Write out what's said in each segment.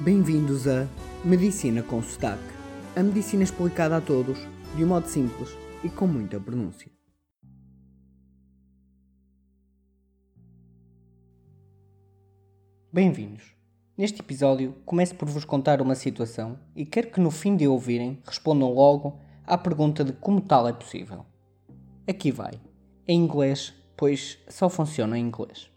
Bem-vindos a Medicina com Sotaque. A medicina explicada a todos, de um modo simples e com muita pronúncia. Bem-vindos. Neste episódio, começo por vos contar uma situação e quero que no fim de ouvirem respondam logo à pergunta de como tal é possível. Aqui vai. Em inglês, pois só funciona em inglês.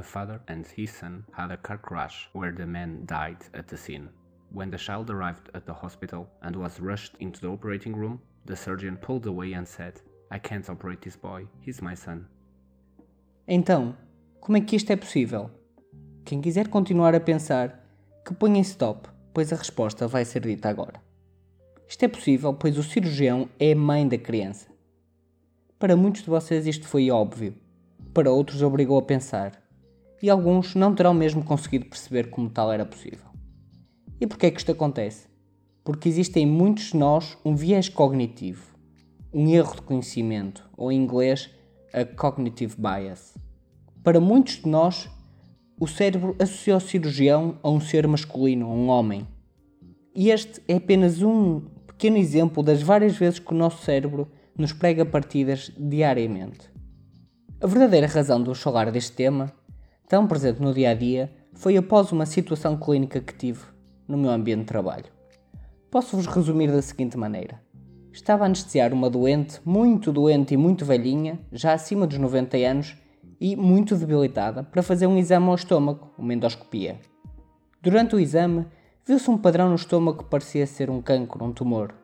A father and his son had a car crash where the man died at the scene. When the child arrived at the hospital and was rushed into the operating room, the surgeon pulled away and said, I can't operate this boy, he's my son. Então, como é que isto é possível? Quem quiser continuar a pensar, que ponha stop, pois a resposta vai ser dita agora. Isto é possível, pois o cirurgião é a mãe da criança. Para muitos de vocês isto foi óbvio, para outros obrigou a pensar, e alguns não terão mesmo conseguido perceber como tal era possível. E porquê é que isto acontece? Porque existe em muitos de nós um viés cognitivo, um erro de conhecimento, ou em inglês, a cognitive bias. Para muitos de nós, o cérebro associa o cirurgião a um ser masculino, a um homem. E este é apenas um pequeno exemplo das várias vezes que o nosso cérebro nos prega partidas diariamente. A verdadeira razão eu falar deste tema, tão presente no dia a dia, foi após uma situação clínica que tive no meu ambiente de trabalho. Posso-vos resumir da seguinte maneira: estava a anestesiar uma doente, muito doente e muito velhinha, já acima dos 90 anos e muito debilitada, para fazer um exame ao estômago, uma endoscopia. Durante o exame, viu-se um padrão no estômago que parecia ser um cancro, um tumor.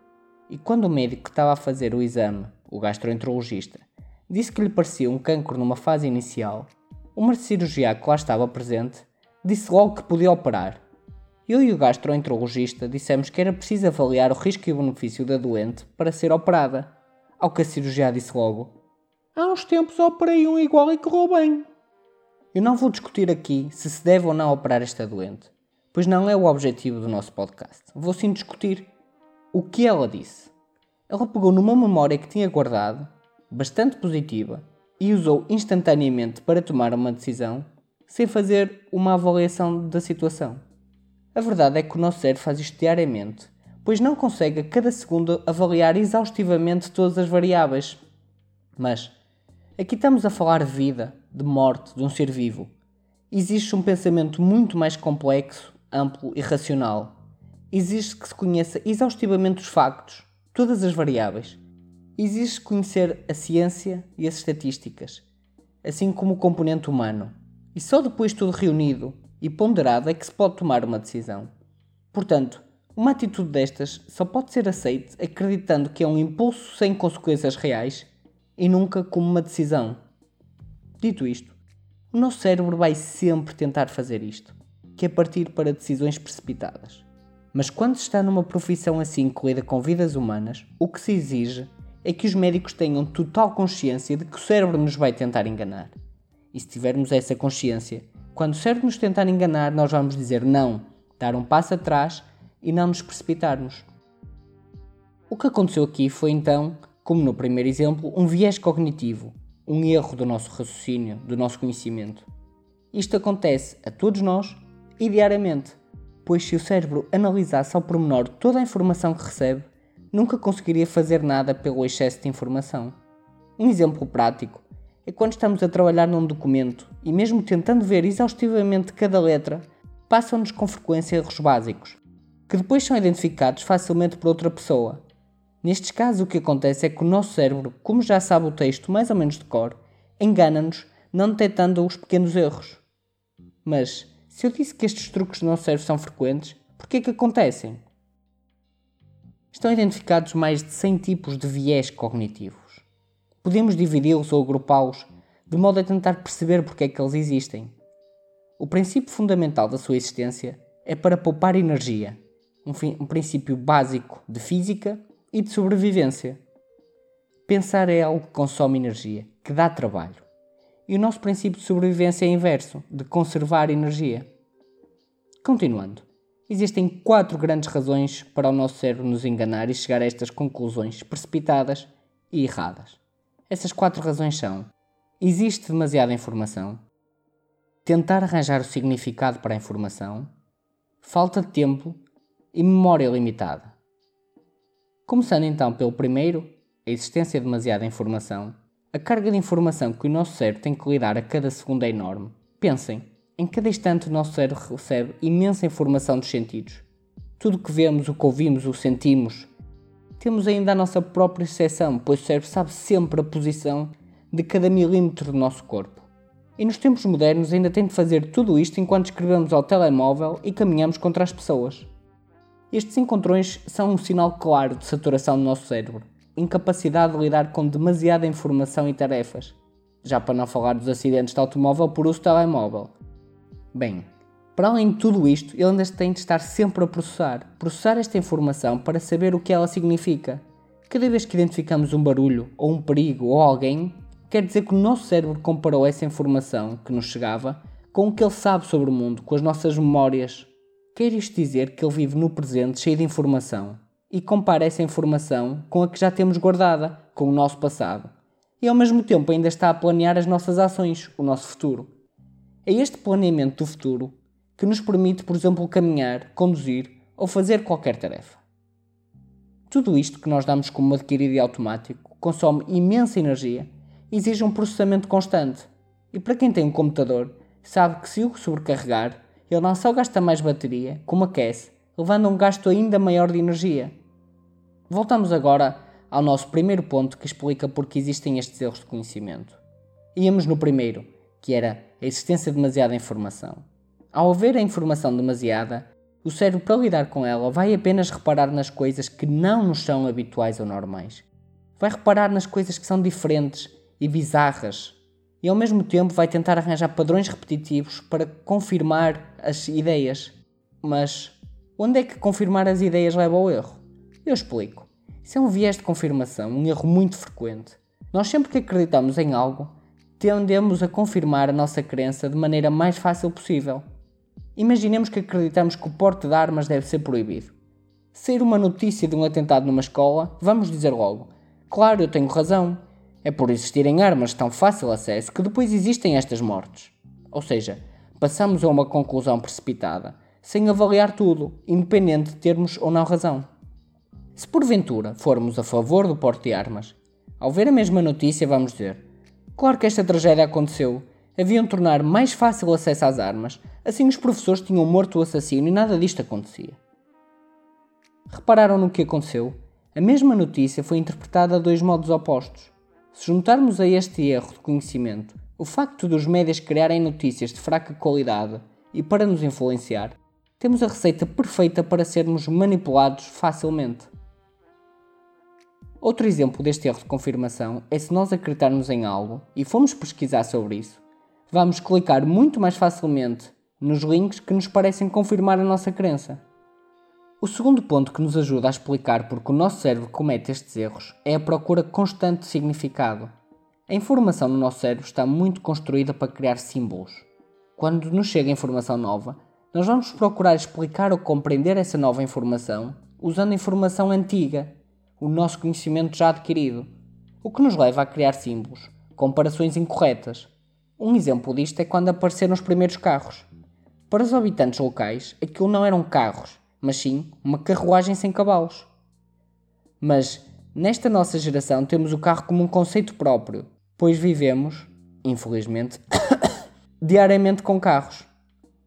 E quando o médico que estava a fazer o exame, o gastroenterologista, disse que lhe parecia um cancro numa fase inicial, o cirurgião que lá estava presente disse logo que podia operar. Eu e o gastroenterologista dissemos que era preciso avaliar o risco e o benefício da doente para ser operada, ao que a cirurgiã disse logo: Há uns tempos operei um igual e correu bem. Eu não vou discutir aqui se se deve ou não operar esta doente, pois não é o objetivo do nosso podcast. Vou sim discutir o que ela disse. Ela pegou numa memória que tinha guardado, bastante positiva, e usou instantaneamente para tomar uma decisão, sem fazer uma avaliação da situação. A verdade é que o nosso cérebro faz isto diariamente, pois não consegue a cada segundo avaliar exaustivamente todas as variáveis. Mas aqui estamos a falar de vida, de morte, de um ser vivo. Existe um pensamento muito mais complexo, amplo e racional. Exige que se conheça exaustivamente os factos, todas as variáveis. Exige conhecer a ciência e as estatísticas, assim como o componente humano. E só depois tudo reunido e ponderado é que se pode tomar uma decisão. Portanto, uma atitude destas só pode ser aceite acreditando que é um impulso sem consequências reais e nunca como uma decisão. Dito isto, o nosso cérebro vai sempre tentar fazer isto, que é partir para decisões precipitadas. Mas quando se está numa profissão assim que lida com vidas humanas, o que se exige é que os médicos tenham total consciência de que o cérebro nos vai tentar enganar. E se tivermos essa consciência, quando o cérebro nos tentar enganar, nós vamos dizer não, dar um passo atrás e não nos precipitarmos. O que aconteceu aqui foi então, como no primeiro exemplo, um viés cognitivo, um erro do nosso raciocínio, do nosso conhecimento. Isto acontece a todos nós e diariamente, pois se o cérebro analisasse ao pormenor toda a informação que recebe, nunca conseguiria fazer nada pelo excesso de informação. Um exemplo prático é quando estamos a trabalhar num documento e, mesmo tentando ver exaustivamente cada letra, passam-nos com frequência erros básicos, que depois são identificados facilmente por outra pessoa. Nestes casos, o que acontece é que o nosso cérebro, como já sabe o texto mais ou menos de cor, engana-nos não detectando os pequenos erros. Mas, se eu disse que estes truques do nosso cérebro são frequentes, por que é que acontecem? Estão identificados mais de 100 tipos de viés cognitivos. Podemos dividi-los ou agrupá-los de modo a tentar perceber porque é que eles existem. O princípio fundamental da sua existência é para poupar energia, um, um princípio básico de física e de sobrevivência. Pensar é algo que consome energia, que dá trabalho. E o nosso princípio de sobrevivência é inverso, de conservar energia. Continuando, existem quatro grandes razões para o nosso cérebro nos enganar e chegar a estas conclusões precipitadas e erradas. Essas quatro razões são: existe demasiada informação, tentar arranjar o significado para a informação, falta de tempo e memória limitada. Começando então pelo primeiro, a existência de demasiada informação. A carga de informação que o nosso cérebro tem que lidar a cada segundo é enorme. Pensem, em cada instante o nosso cérebro recebe imensa informação dos sentidos. Tudo o que vemos, o que ouvimos, o que sentimos. Temos ainda a nossa própria exceção, pois o cérebro sabe sempre a posição de cada milímetro do nosso corpo. E nos tempos modernos ainda tem de fazer tudo isto enquanto escrevemos ao telemóvel e caminhamos contra as pessoas. Estes encontrões são um sinal claro de saturação do nosso cérebro, incapacidade de lidar com demasiada informação e tarefas, já para não falar dos acidentes de automóvel por uso telemóvel. Bem, para além de tudo isto, ele ainda tem de estar sempre a processar, processar esta informação para saber o que ela significa. Cada vez que identificamos um barulho, ou um perigo, ou alguém, quer dizer que o nosso cérebro comparou essa informação que nos chegava com o que ele sabe sobre o mundo, com as nossas memórias, Quer isto dizer que ele vive no presente cheio de informação e compara essa informação com a que já temos guardada, com o nosso passado. E ao mesmo tempo ainda está a planear as nossas ações, o nosso futuro. É este planeamento do futuro que nos permite, por exemplo, caminhar, conduzir ou fazer qualquer tarefa. Tudo isto que nós damos como adquirido e automático consome imensa energia e exige um processamento constante. E para quem tem um computador, sabe que se o sobrecarregar, ele não só gasta mais bateria, como aquece, levando a um gasto ainda maior de energia. Voltamos agora ao nosso primeiro ponto que explica porque existem estes erros de conhecimento. Íamos no primeiro, que era a existência de demasiada informação. Ao haver a informação demasiada, o cérebro, para lidar com ela, vai apenas reparar nas coisas que não nos são habituais ou normais. Vai reparar nas coisas que são diferentes e bizarras e ao mesmo tempo vai tentar arranjar padrões repetitivos para confirmar as ideias. Mas onde é que confirmar as ideias leva ao erro? Eu explico. Isso é um viés de confirmação, um erro muito frequente. Nós sempre que acreditamos em algo, tendemos a confirmar a nossa crença de maneira mais fácil possível. Imaginemos que acreditamos que o porte de armas deve ser proibido. Sair uma notícia de um atentado numa escola, vamos dizer logo: Claro, eu tenho razão, é por existirem armas de tão fácil acesso que depois existem estas mortes. Ou seja, passamos a uma conclusão precipitada, sem avaliar tudo, independente de termos ou não razão. Se porventura formos a favor do porte de armas, ao ver a mesma notícia vamos dizer: Claro que esta tragédia aconteceu, haviam tornar mais fácil o acesso às armas, assim os professores tinham morto o assassino e nada disto acontecia. Repararam no que aconteceu? A mesma notícia foi interpretada a dois modos opostos. Se juntarmos a este erro de conhecimento o facto dos médias criarem notícias de fraca qualidade e para nos influenciar, temos a receita perfeita para sermos manipulados facilmente. Outro exemplo deste erro de confirmação é se nós acreditarmos em algo e formos pesquisar sobre isso, vamos clicar muito mais facilmente nos links que nos parecem confirmar a nossa crença. O segundo ponto que nos ajuda a explicar porque o nosso cérebro comete estes erros é a procura constante de significado. A informação no nosso cérebro está muito construída para criar símbolos. Quando nos chega informação nova, nós vamos procurar explicar ou compreender essa nova informação usando informação antiga, o nosso conhecimento já adquirido, o que nos leva a criar símbolos, comparações incorretas. Um exemplo disto é quando apareceram os primeiros carros. Para os habitantes locais, aquilo não eram carros, mas sim uma carruagem sem cavalos. Mas nesta nossa geração temos o carro como um conceito próprio, pois vivemos, infelizmente, diariamente com carros.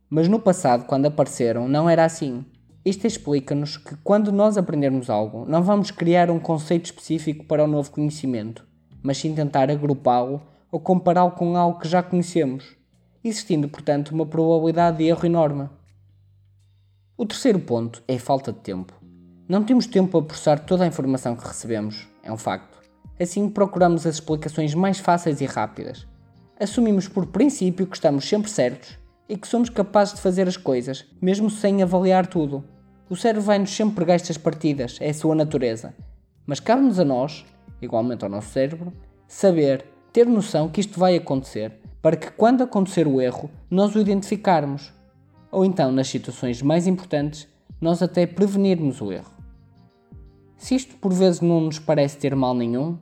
Mas no passado, quando apareceram, não era assim. Isto explica-nos que quando nós aprendermos algo, não vamos criar um conceito específico para o novo conhecimento, mas sim tentar agrupá-lo ou compará-lo com algo que já conhecemos, existindo, portanto, uma probabilidade de erro enorme. O terceiro ponto é a falta de tempo. Não temos tempo para processar toda a informação que recebemos, é um facto. Assim, procuramos as explicações mais fáceis e rápidas. Assumimos por princípio que estamos sempre certos e que somos capazes de fazer as coisas, mesmo sem avaliar tudo. O cérebro vai-nos sempre pregar estas partidas, é a sua natureza. Mas cabe-nos a nós, igualmente ao nosso cérebro, saber, ter noção que isto vai acontecer, para que quando acontecer o erro, nós o identificarmos ou então, nas situações mais importantes, nós até prevenirmos o erro. Se isto por vezes não nos parece ter mal nenhum,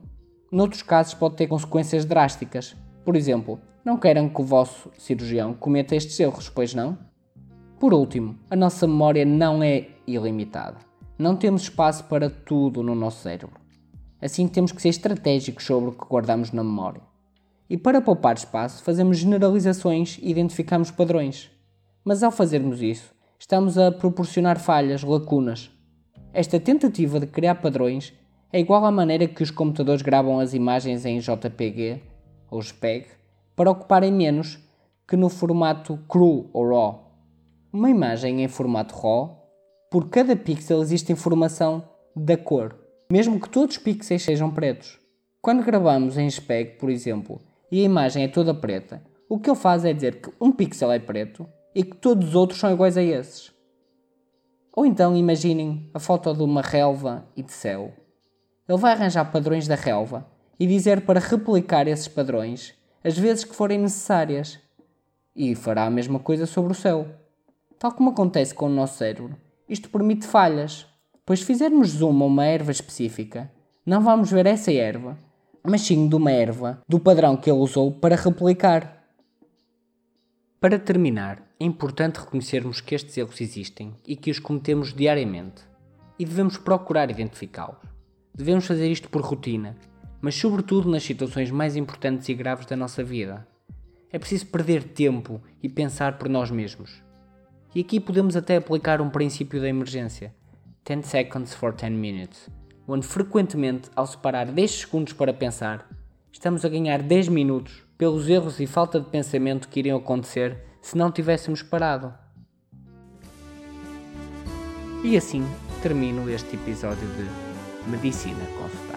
noutros casos pode ter consequências drásticas. Por exemplo, não queiram que o vosso cirurgião cometa estes erros, pois não? Por último, a nossa memória não é ilimitada. Não temos espaço para tudo no nosso cérebro. Assim, temos que ser estratégicos sobre o que guardamos na memória. E para poupar espaço, fazemos generalizações e identificamos padrões. Mas ao fazermos isso, estamos a proporcionar falhas, lacunas. Esta tentativa de criar padrões é igual à maneira que os computadores gravam as imagens em JPG ou JPEG para ocuparem menos que no formato cru ou RAW. Uma imagem em formato RAW, por cada pixel existe informação da cor, mesmo que todos os pixels sejam pretos. Quando gravamos em JPEG, por exemplo, e a imagem é toda preta, o que ele faz é dizer que um pixel é preto e que todos os outros são iguais a esses. Ou então imaginem a foto de uma relva e de céu. Ele vai arranjar padrões da relva e dizer para replicar esses padrões as vezes que forem necessárias. E fará a mesma coisa sobre o céu. Tal como acontece com o nosso cérebro, isto permite falhas, pois se fizermos zoom a uma erva específica, não vamos ver essa erva, mas sim de uma erva do padrão que ele usou para replicar. Para terminar, é importante reconhecermos que estes erros existem e que os cometemos diariamente, e devemos procurar identificá-los. Devemos fazer isto por rotina, mas sobretudo nas situações mais importantes e graves da nossa vida. É preciso perder tempo e pensar por nós mesmos. E aqui podemos até aplicar um princípio da emergência: 10 seconds for 10 minutes onde frequentemente, ao separar 10 segundos para pensar, estamos a ganhar 10 minutos pelos erros e falta de pensamento que iriam acontecer se não tivéssemos parado. E assim termino este episódio de Medicina com